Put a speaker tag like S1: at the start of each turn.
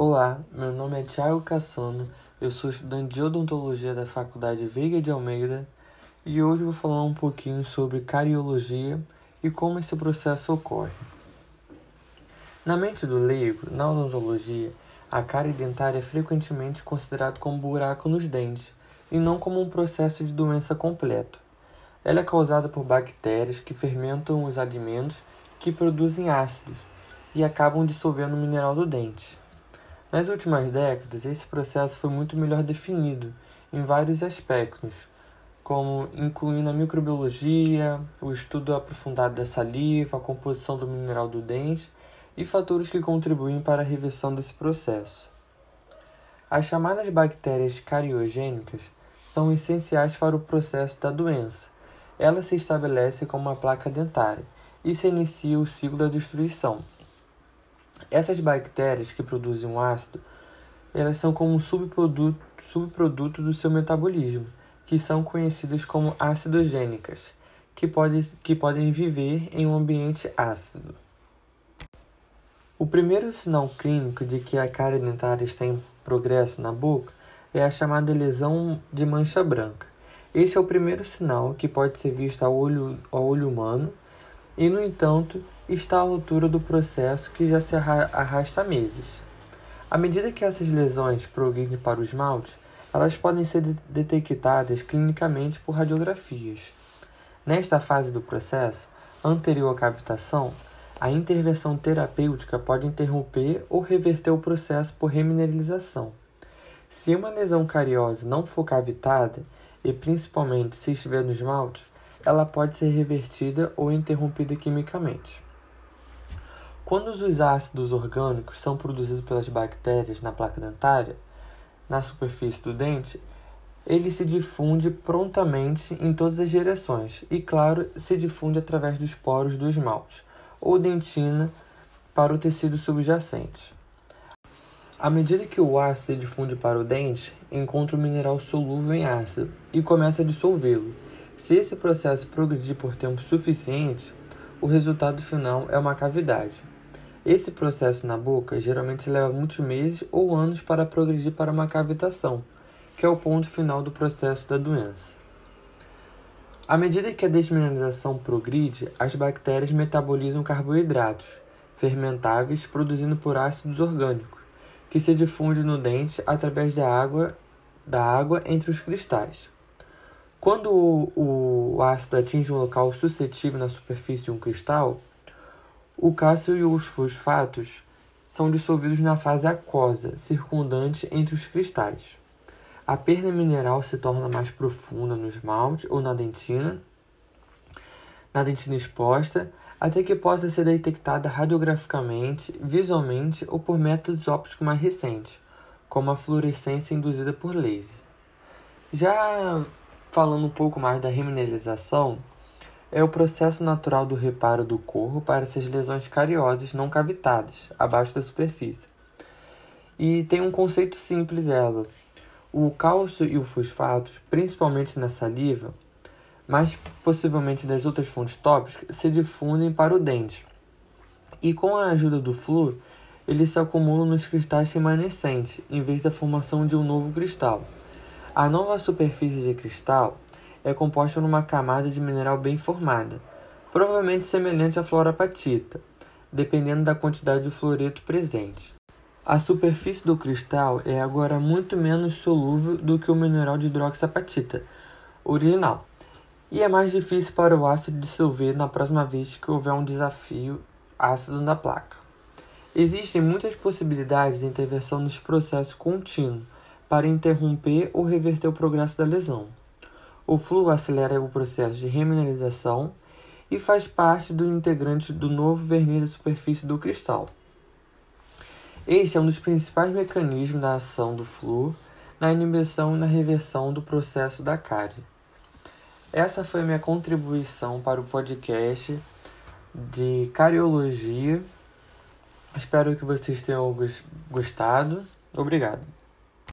S1: Olá, meu nome é Thiago Cassano, eu sou estudante de odontologia da Faculdade Veiga de Almeida e hoje vou falar um pouquinho sobre cariologia e como esse processo ocorre. Na mente do leigo, na odontologia, a cárie dentária é frequentemente considerada como buraco nos dentes e não como um processo de doença completo. Ela é causada por bactérias que fermentam os alimentos que produzem ácidos e acabam dissolvendo o mineral do dente. Nas últimas décadas, esse processo foi muito melhor definido em vários aspectos, como incluindo a microbiologia, o estudo aprofundado da saliva, a composição do mineral do dente e fatores que contribuem para a reversão desse processo. As chamadas bactérias cariogênicas são essenciais para o processo da doença. Elas se estabelecem como uma placa dentária e se inicia o ciclo da destruição. Essas bactérias que produzem um ácido, elas são como um subproduto, subproduto do seu metabolismo, que são conhecidas como acidogênicas, que, pode, que podem viver em um ambiente ácido. O primeiro sinal clínico de que a cárie dentária está em progresso na boca é a chamada lesão de mancha branca. Esse é o primeiro sinal que pode ser visto ao olho, ao olho humano e, no entanto, está à altura do processo que já se arrasta há meses. À medida que essas lesões progridem para o esmalte, elas podem ser detectadas clinicamente por radiografias. Nesta fase do processo, anterior à cavitação, a intervenção terapêutica pode interromper ou reverter o processo por remineralização. Se uma lesão cariosa não for cavitada, e principalmente se estiver no esmalte, ela pode ser revertida ou interrompida quimicamente. Quando os ácidos orgânicos são produzidos pelas bactérias na placa dentária, na superfície do dente, ele se difunde prontamente em todas as direções e, claro, se difunde através dos poros do esmalte ou dentina para o tecido subjacente. À medida que o ácido se difunde para o dente, encontra o mineral solúvel em ácido e começa a dissolvê-lo. Se esse processo progredir por tempo suficiente, o resultado final é uma cavidade. Esse processo na boca geralmente leva muitos meses ou anos para progredir para uma cavitação, que é o ponto final do processo da doença. À medida que a desmineralização progride, as bactérias metabolizam carboidratos fermentáveis produzindo por ácidos orgânicos, que se difundem no dente através da água, da água entre os cristais. Quando o, o ácido atinge um local suscetível na superfície de um cristal, o cálcio e os fosfatos são dissolvidos na fase aquosa circundante entre os cristais. A perda mineral se torna mais profunda no esmalte ou na dentina, na dentina exposta, até que possa ser detectada radiograficamente, visualmente ou por métodos ópticos mais recentes, como a fluorescência induzida por laser. Já falando um pouco mais da remineralização, é o processo natural do reparo do corpo para essas lesões cariosas não cavitadas, abaixo da superfície. E tem um conceito simples ela. O cálcio e o fosfato, principalmente na saliva, mas possivelmente das outras fontes tópicas, se difundem para o dente. E com a ajuda do flúor, eles se acumulam nos cristais remanescentes, em vez da formação de um novo cristal. A nova superfície de cristal é composta por uma camada de mineral bem formada, provavelmente semelhante à fluorapatita, dependendo da quantidade de fluoreto presente. A superfície do cristal é agora muito menos solúvel do que o mineral de hidroxapatita original, e é mais difícil para o ácido dissolver na próxima vez que houver um desafio ácido na placa. Existem muitas possibilidades de intervenção nesse processo contínuo para interromper ou reverter o progresso da lesão. O flúor acelera o processo de remineralização e faz parte do integrante do novo verniz da superfície do cristal. Este é um dos principais mecanismos da ação do flúor na inibição e na reversão do processo da cárie. Essa foi a minha contribuição para o podcast de cariologia. Espero que vocês tenham gostado. Obrigado.